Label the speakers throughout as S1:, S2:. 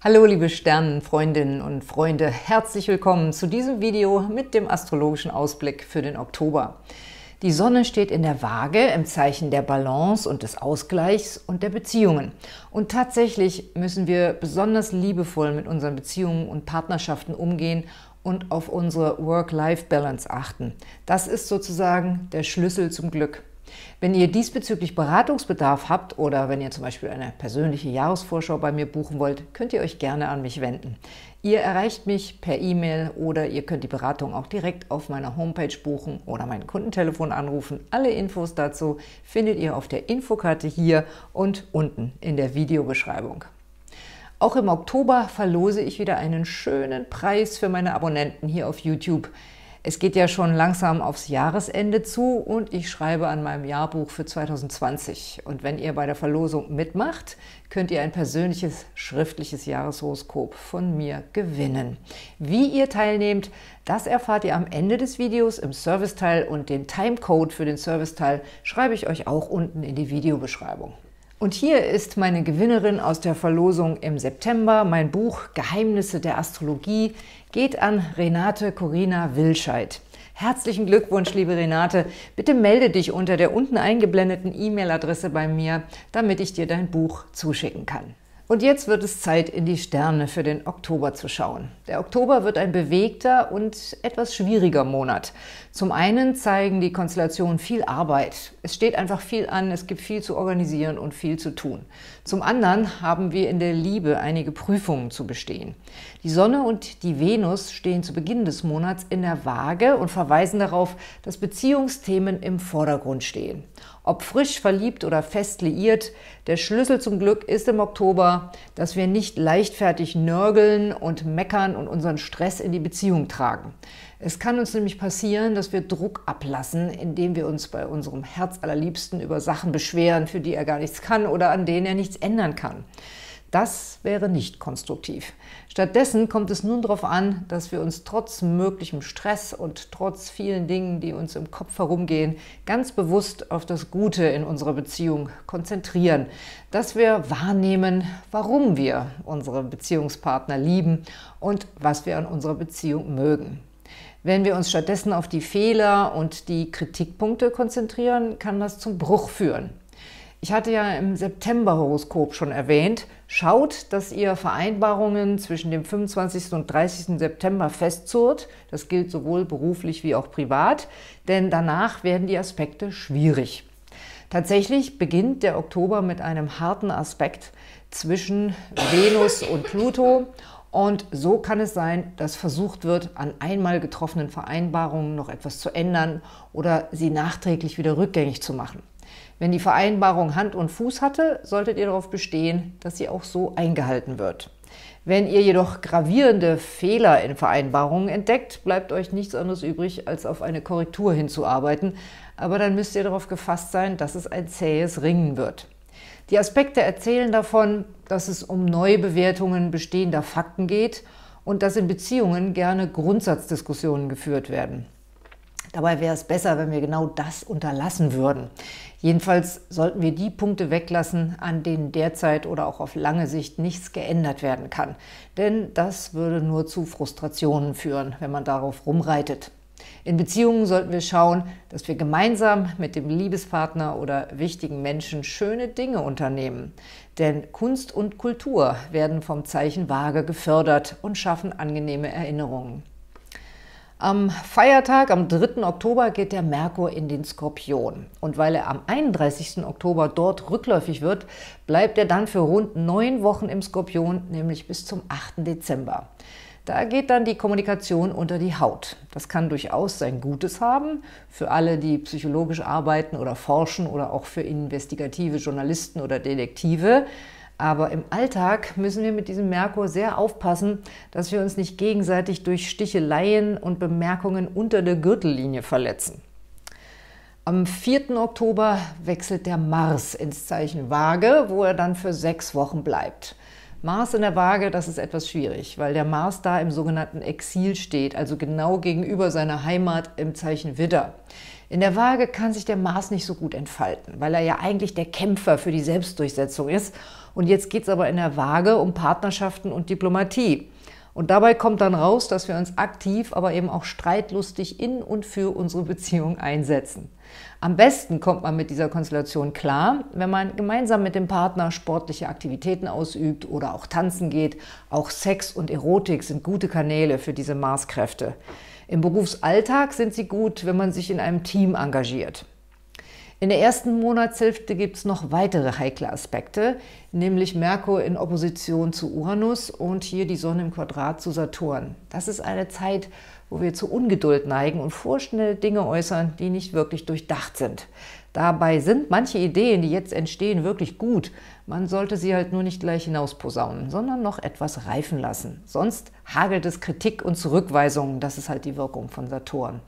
S1: Hallo liebe Sternenfreundinnen und Freunde, herzlich willkommen zu diesem Video mit dem astrologischen Ausblick für den Oktober. Die Sonne steht in der Waage im Zeichen der Balance und des Ausgleichs und der Beziehungen. Und tatsächlich müssen wir besonders liebevoll mit unseren Beziehungen und Partnerschaften umgehen und auf unsere Work-Life-Balance achten. Das ist sozusagen der Schlüssel zum Glück. Wenn ihr diesbezüglich Beratungsbedarf habt oder wenn ihr zum Beispiel eine persönliche Jahresvorschau bei mir buchen wollt, könnt ihr euch gerne an mich wenden. Ihr erreicht mich per E-Mail oder ihr könnt die Beratung auch direkt auf meiner Homepage buchen oder mein Kundentelefon anrufen. Alle Infos dazu findet ihr auf der Infokarte hier und unten in der Videobeschreibung. Auch im Oktober verlose ich wieder einen schönen Preis für meine Abonnenten hier auf YouTube. Es geht ja schon langsam aufs Jahresende zu und ich schreibe an meinem Jahrbuch für 2020. Und wenn ihr bei der Verlosung mitmacht, könnt ihr ein persönliches schriftliches Jahreshoroskop von mir gewinnen. Wie ihr teilnehmt, das erfahrt ihr am Ende des Videos im Serviceteil und den Timecode für den Serviceteil schreibe ich euch auch unten in die Videobeschreibung. Und hier ist meine Gewinnerin aus der Verlosung im September. Mein Buch Geheimnisse der Astrologie geht an Renate Corina Wilscheid. Herzlichen Glückwunsch, liebe Renate. Bitte melde dich unter der unten eingeblendeten E-Mail-Adresse bei mir, damit ich dir dein Buch zuschicken kann. Und jetzt wird es Zeit, in die Sterne für den Oktober zu schauen. Der Oktober wird ein bewegter und etwas schwieriger Monat. Zum einen zeigen die Konstellationen viel Arbeit. Es steht einfach viel an, es gibt viel zu organisieren und viel zu tun. Zum anderen haben wir in der Liebe einige Prüfungen zu bestehen. Die Sonne und die Venus stehen zu Beginn des Monats in der Waage und verweisen darauf, dass Beziehungsthemen im Vordergrund stehen. Ob frisch verliebt oder fest liiert, der Schlüssel zum Glück ist im Oktober, dass wir nicht leichtfertig nörgeln und meckern und unseren Stress in die Beziehung tragen. Es kann uns nämlich passieren, dass wir Druck ablassen, indem wir uns bei unserem Herzallerliebsten über Sachen beschweren, für die er gar nichts kann oder an denen er nichts ändern kann. Das wäre nicht konstruktiv. Stattdessen kommt es nun darauf an, dass wir uns trotz möglichem Stress und trotz vielen Dingen, die uns im Kopf herumgehen, ganz bewusst auf das Gute in unserer Beziehung konzentrieren. Dass wir wahrnehmen, warum wir unsere Beziehungspartner lieben und was wir an unserer Beziehung mögen. Wenn wir uns stattdessen auf die Fehler und die Kritikpunkte konzentrieren, kann das zum Bruch führen. Ich hatte ja im September-Horoskop schon erwähnt, schaut, dass ihr Vereinbarungen zwischen dem 25. und 30. September festzurrt. Das gilt sowohl beruflich wie auch privat, denn danach werden die Aspekte schwierig. Tatsächlich beginnt der Oktober mit einem harten Aspekt zwischen Venus und Pluto und so kann es sein, dass versucht wird, an einmal getroffenen Vereinbarungen noch etwas zu ändern oder sie nachträglich wieder rückgängig zu machen. Wenn die Vereinbarung Hand und Fuß hatte, solltet ihr darauf bestehen, dass sie auch so eingehalten wird. Wenn ihr jedoch gravierende Fehler in Vereinbarungen entdeckt, bleibt euch nichts anderes übrig, als auf eine Korrektur hinzuarbeiten. Aber dann müsst ihr darauf gefasst sein, dass es ein zähes Ringen wird. Die Aspekte erzählen davon, dass es um Neubewertungen bestehender Fakten geht und dass in Beziehungen gerne Grundsatzdiskussionen geführt werden. Dabei wäre es besser, wenn wir genau das unterlassen würden. Jedenfalls sollten wir die Punkte weglassen, an denen derzeit oder auch auf lange Sicht nichts geändert werden kann. Denn das würde nur zu Frustrationen führen, wenn man darauf rumreitet. In Beziehungen sollten wir schauen, dass wir gemeinsam mit dem Liebespartner oder wichtigen Menschen schöne Dinge unternehmen. Denn Kunst und Kultur werden vom Zeichen Waage gefördert und schaffen angenehme Erinnerungen. Am Feiertag, am 3. Oktober, geht der Merkur in den Skorpion. Und weil er am 31. Oktober dort rückläufig wird, bleibt er dann für rund neun Wochen im Skorpion, nämlich bis zum 8. Dezember. Da geht dann die Kommunikation unter die Haut. Das kann durchaus sein Gutes haben für alle, die psychologisch arbeiten oder forschen oder auch für investigative Journalisten oder Detektive. Aber im Alltag müssen wir mit diesem Merkur sehr aufpassen, dass wir uns nicht gegenseitig durch Sticheleien und Bemerkungen unter der Gürtellinie verletzen. Am 4. Oktober wechselt der Mars ins Zeichen Waage, wo er dann für sechs Wochen bleibt. Mars in der Waage, das ist etwas schwierig, weil der Mars da im sogenannten Exil steht, also genau gegenüber seiner Heimat im Zeichen Widder. In der Waage kann sich der Mars nicht so gut entfalten, weil er ja eigentlich der Kämpfer für die Selbstdurchsetzung ist. Und jetzt geht es aber in der Waage um Partnerschaften und Diplomatie. Und dabei kommt dann raus, dass wir uns aktiv, aber eben auch streitlustig in und für unsere Beziehung einsetzen. Am besten kommt man mit dieser Konstellation klar, wenn man gemeinsam mit dem Partner sportliche Aktivitäten ausübt oder auch tanzen geht. Auch Sex und Erotik sind gute Kanäle für diese Marskräfte. Im Berufsalltag sind sie gut, wenn man sich in einem Team engagiert. In der ersten Monatshälfte gibt es noch weitere heikle Aspekte, nämlich Merkur in Opposition zu Uranus und hier die Sonne im Quadrat zu Saturn. Das ist eine Zeit, wo wir zu Ungeduld neigen und vorschnell Dinge äußern, die nicht wirklich durchdacht sind. Dabei sind manche Ideen, die jetzt entstehen, wirklich gut. Man sollte sie halt nur nicht gleich hinausposaunen, sondern noch etwas reifen lassen. Sonst hagelt es Kritik und Zurückweisungen. Das ist halt die Wirkung von Saturn.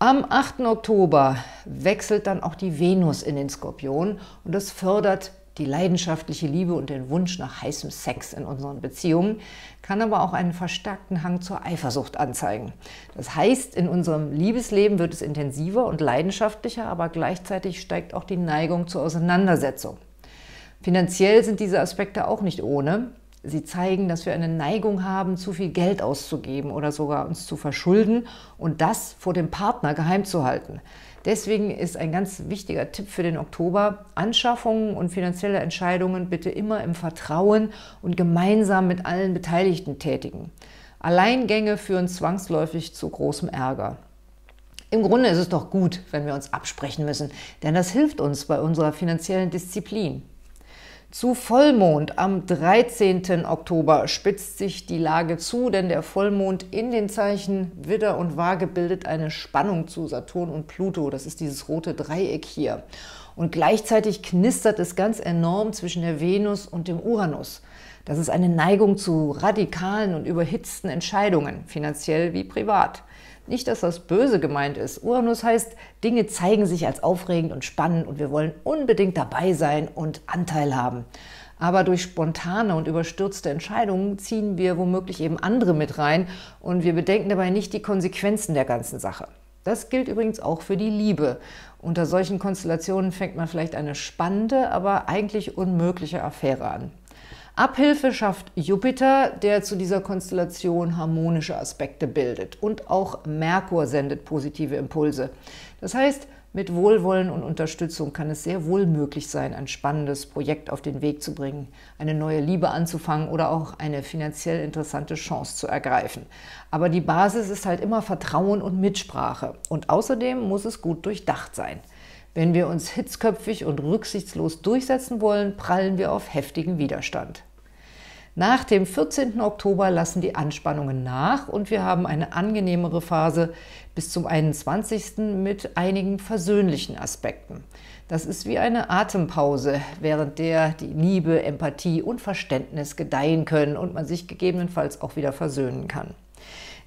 S1: Am 8. Oktober wechselt dann auch die Venus in den Skorpion und das fördert die leidenschaftliche Liebe und den Wunsch nach heißem Sex in unseren Beziehungen, kann aber auch einen verstärkten Hang zur Eifersucht anzeigen. Das heißt, in unserem Liebesleben wird es intensiver und leidenschaftlicher, aber gleichzeitig steigt auch die Neigung zur Auseinandersetzung. Finanziell sind diese Aspekte auch nicht ohne. Sie zeigen, dass wir eine Neigung haben, zu viel Geld auszugeben oder sogar uns zu verschulden und das vor dem Partner geheim zu halten. Deswegen ist ein ganz wichtiger Tipp für den Oktober, Anschaffungen und finanzielle Entscheidungen bitte immer im Vertrauen und gemeinsam mit allen Beteiligten tätigen. Alleingänge führen zwangsläufig zu großem Ärger. Im Grunde ist es doch gut, wenn wir uns absprechen müssen, denn das hilft uns bei unserer finanziellen Disziplin. Zu Vollmond am 13. Oktober spitzt sich die Lage zu, denn der Vollmond in den Zeichen Widder und Waage bildet eine Spannung zu Saturn und Pluto. Das ist dieses rote Dreieck hier. Und gleichzeitig knistert es ganz enorm zwischen der Venus und dem Uranus. Das ist eine Neigung zu radikalen und überhitzten Entscheidungen, finanziell wie privat. Nicht, dass das böse gemeint ist. Uranus heißt, Dinge zeigen sich als aufregend und spannend und wir wollen unbedingt dabei sein und Anteil haben. Aber durch spontane und überstürzte Entscheidungen ziehen wir womöglich eben andere mit rein und wir bedenken dabei nicht die Konsequenzen der ganzen Sache. Das gilt übrigens auch für die Liebe. Unter solchen Konstellationen fängt man vielleicht eine spannende, aber eigentlich unmögliche Affäre an. Abhilfe schafft Jupiter, der zu dieser Konstellation harmonische Aspekte bildet. Und auch Merkur sendet positive Impulse. Das heißt, mit Wohlwollen und Unterstützung kann es sehr wohl möglich sein, ein spannendes Projekt auf den Weg zu bringen, eine neue Liebe anzufangen oder auch eine finanziell interessante Chance zu ergreifen. Aber die Basis ist halt immer Vertrauen und Mitsprache. Und außerdem muss es gut durchdacht sein. Wenn wir uns hitzköpfig und rücksichtslos durchsetzen wollen, prallen wir auf heftigen Widerstand. Nach dem 14. Oktober lassen die Anspannungen nach und wir haben eine angenehmere Phase bis zum 21. mit einigen versöhnlichen Aspekten. Das ist wie eine Atempause, während der die Liebe, Empathie und Verständnis gedeihen können und man sich gegebenenfalls auch wieder versöhnen kann.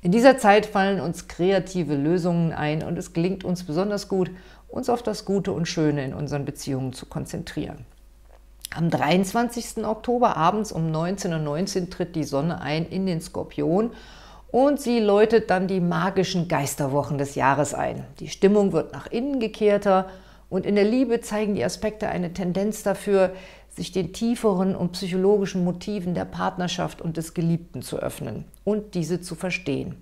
S1: In dieser Zeit fallen uns kreative Lösungen ein und es gelingt uns besonders gut, uns auf das Gute und Schöne in unseren Beziehungen zu konzentrieren. Am 23. Oktober abends um 19.19 .19 Uhr tritt die Sonne ein in den Skorpion und sie läutet dann die magischen Geisterwochen des Jahres ein. Die Stimmung wird nach innen gekehrter und in der Liebe zeigen die Aspekte eine Tendenz dafür, sich den tieferen und psychologischen Motiven der Partnerschaft und des Geliebten zu öffnen und diese zu verstehen.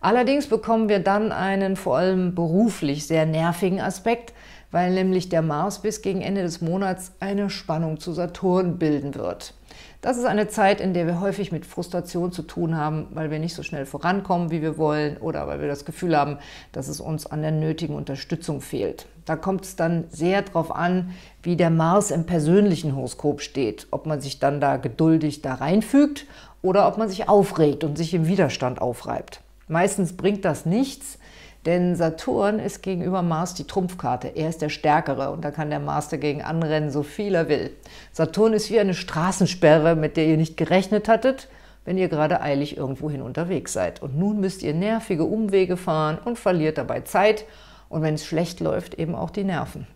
S1: Allerdings bekommen wir dann einen vor allem beruflich sehr nervigen Aspekt, weil nämlich der Mars bis gegen Ende des Monats eine Spannung zu Saturn bilden wird. Das ist eine Zeit, in der wir häufig mit Frustration zu tun haben, weil wir nicht so schnell vorankommen, wie wir wollen oder weil wir das Gefühl haben, dass es uns an der nötigen Unterstützung fehlt. Da kommt es dann sehr darauf an, wie der Mars im persönlichen Horoskop steht, ob man sich dann da geduldig da reinfügt oder ob man sich aufregt und sich im Widerstand aufreibt. Meistens bringt das nichts, denn Saturn ist gegenüber Mars die Trumpfkarte. Er ist der Stärkere und da kann der Mars dagegen anrennen, so viel er will. Saturn ist wie eine Straßensperre, mit der ihr nicht gerechnet hattet, wenn ihr gerade eilig irgendwohin unterwegs seid. Und nun müsst ihr nervige Umwege fahren und verliert dabei Zeit und wenn es schlecht läuft, eben auch die Nerven.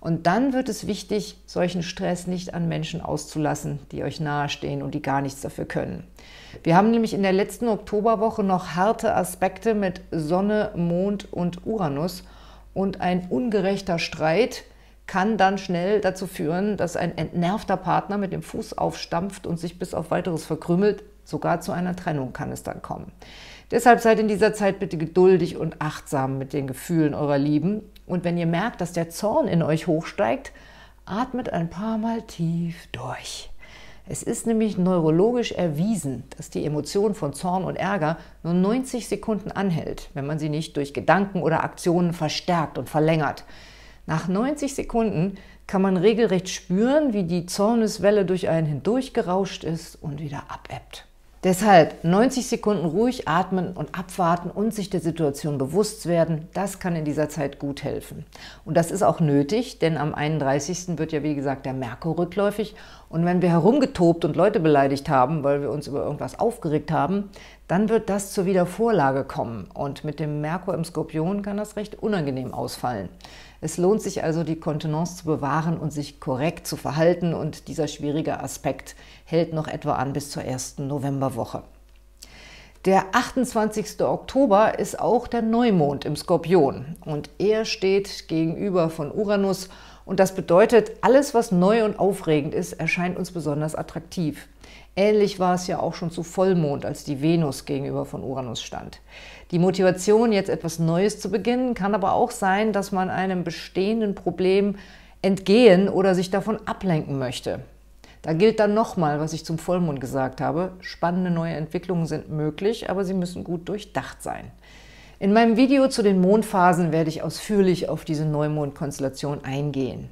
S1: Und dann wird es wichtig, solchen Stress nicht an Menschen auszulassen, die euch nahestehen und die gar nichts dafür können. Wir haben nämlich in der letzten Oktoberwoche noch harte Aspekte mit Sonne, Mond und Uranus. und ein ungerechter Streit kann dann schnell dazu führen, dass ein entnervter Partner mit dem Fuß aufstampft und sich bis auf weiteres verkrümelt. Sogar zu einer Trennung kann es dann kommen. Deshalb seid in dieser Zeit bitte geduldig und achtsam mit den Gefühlen eurer Lieben. Und wenn ihr merkt, dass der Zorn in euch hochsteigt, atmet ein paar Mal tief durch. Es ist nämlich neurologisch erwiesen, dass die Emotion von Zorn und Ärger nur 90 Sekunden anhält, wenn man sie nicht durch Gedanken oder Aktionen verstärkt und verlängert. Nach 90 Sekunden kann man regelrecht spüren, wie die Zorneswelle durch einen hindurchgerauscht ist und wieder abebbt. Deshalb 90 Sekunden ruhig atmen und abwarten und sich der Situation bewusst werden, das kann in dieser Zeit gut helfen. Und das ist auch nötig, denn am 31. wird ja wie gesagt der Merkur rückläufig und wenn wir herumgetobt und Leute beleidigt haben, weil wir uns über irgendwas aufgeregt haben, dann wird das zur Wiedervorlage kommen und mit dem Merkur im Skorpion kann das recht unangenehm ausfallen. Es lohnt sich also, die Kontenance zu bewahren und sich korrekt zu verhalten und dieser schwierige Aspekt hält noch etwa an bis zur ersten Novemberwoche. Der 28. Oktober ist auch der Neumond im Skorpion und er steht gegenüber von Uranus und das bedeutet, alles was neu und aufregend ist, erscheint uns besonders attraktiv. Ähnlich war es ja auch schon zu Vollmond, als die Venus gegenüber von Uranus stand. Die Motivation, jetzt etwas Neues zu beginnen, kann aber auch sein, dass man einem bestehenden Problem entgehen oder sich davon ablenken möchte. Da gilt dann nochmal, was ich zum Vollmond gesagt habe. Spannende neue Entwicklungen sind möglich, aber sie müssen gut durchdacht sein. In meinem Video zu den Mondphasen werde ich ausführlich auf diese Neumondkonstellation eingehen.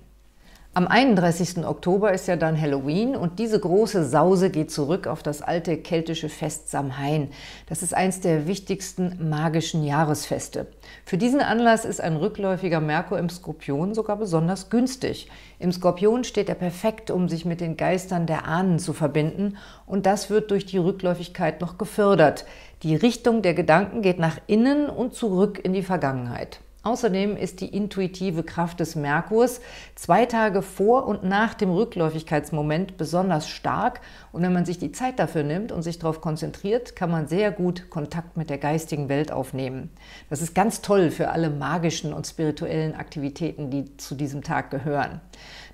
S1: Am 31. Oktober ist ja dann Halloween und diese große Sause geht zurück auf das alte keltische Fest Samhain. Das ist eins der wichtigsten magischen Jahresfeste. Für diesen Anlass ist ein rückläufiger Merkur im Skorpion sogar besonders günstig. Im Skorpion steht er perfekt, um sich mit den Geistern der Ahnen zu verbinden und das wird durch die Rückläufigkeit noch gefördert. Die Richtung der Gedanken geht nach innen und zurück in die Vergangenheit. Außerdem ist die intuitive Kraft des Merkurs zwei Tage vor und nach dem Rückläufigkeitsmoment besonders stark und wenn man sich die Zeit dafür nimmt und sich darauf konzentriert, kann man sehr gut Kontakt mit der geistigen Welt aufnehmen. Das ist ganz toll für alle magischen und spirituellen Aktivitäten, die zu diesem Tag gehören.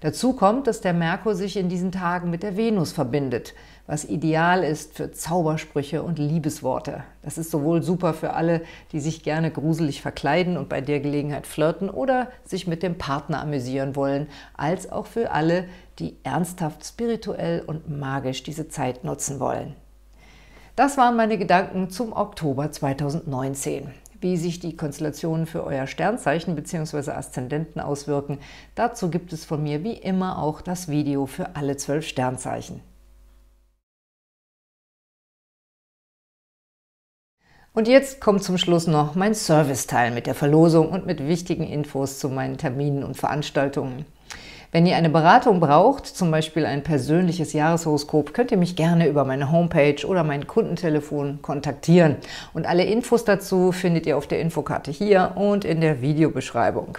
S1: Dazu kommt, dass der Merkur sich in diesen Tagen mit der Venus verbindet – was ideal ist für Zaubersprüche und Liebesworte. Das ist sowohl super für alle, die sich gerne gruselig verkleiden und bei der Gelegenheit flirten oder sich mit dem Partner amüsieren wollen, als auch für alle, die ernsthaft spirituell und magisch diese Zeit nutzen wollen. Das waren meine Gedanken zum Oktober 2019. Wie sich die Konstellationen für euer Sternzeichen bzw. Aszendenten auswirken, dazu gibt es von mir wie immer auch das Video für alle zwölf Sternzeichen. Und jetzt kommt zum Schluss noch mein Serviceteil mit der Verlosung und mit wichtigen Infos zu meinen Terminen und Veranstaltungen. Wenn ihr eine Beratung braucht, zum Beispiel ein persönliches Jahreshoroskop, könnt ihr mich gerne über meine Homepage oder mein Kundentelefon kontaktieren. Und alle Infos dazu findet ihr auf der Infokarte hier und in der Videobeschreibung.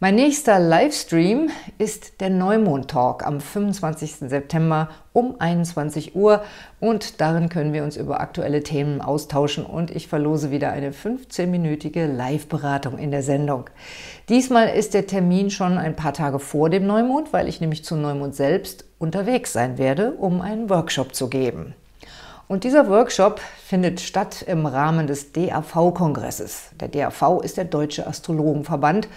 S1: Mein nächster Livestream ist der Neumond-Talk am 25. September um 21 Uhr und darin können wir uns über aktuelle Themen austauschen und ich verlose wieder eine 15-minütige Live-Beratung in der Sendung. Diesmal ist der Termin schon ein paar Tage vor dem Neumond, weil ich nämlich zum Neumond selbst unterwegs sein werde, um einen Workshop zu geben. Und dieser Workshop findet statt im Rahmen des DAV-Kongresses. Der DAV ist der Deutsche Astrologenverband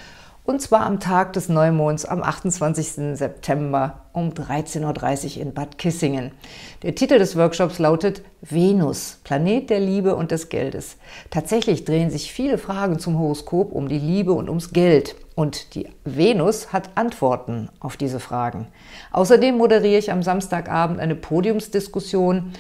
S1: und zwar am Tag des Neumonds am 28. September um 13.30 Uhr in Bad Kissingen. Der Titel des Workshops lautet Venus, Planet der Liebe und des Geldes. Tatsächlich drehen sich viele Fragen zum Horoskop um die Liebe und ums Geld. Und die Venus hat Antworten auf diese Fragen. Außerdem moderiere ich am Samstagabend eine Podiumsdiskussion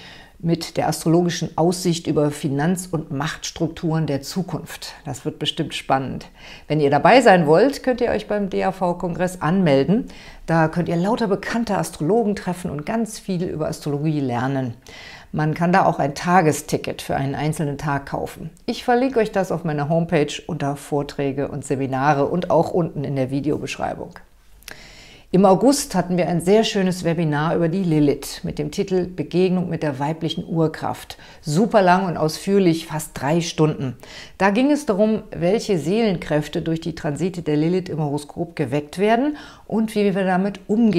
S1: mit der astrologischen Aussicht über Finanz- und Machtstrukturen der Zukunft. Das wird bestimmt spannend. Wenn ihr dabei sein wollt, könnt ihr euch beim DAV-Kongress anmelden. Da könnt ihr lauter bekannte Astrologen treffen und ganz viel über Astrologie lernen. Man kann da auch ein Tagesticket für einen einzelnen Tag kaufen. Ich verlinke euch das auf meiner Homepage unter Vorträge und Seminare und auch unten in der Videobeschreibung. Im August hatten wir ein sehr schönes Webinar über die Lilith mit dem Titel Begegnung mit der weiblichen Urkraft. Super lang und ausführlich, fast drei Stunden. Da ging es darum, welche Seelenkräfte durch die Transite der Lilith im Horoskop geweckt werden und wie wir damit umgehen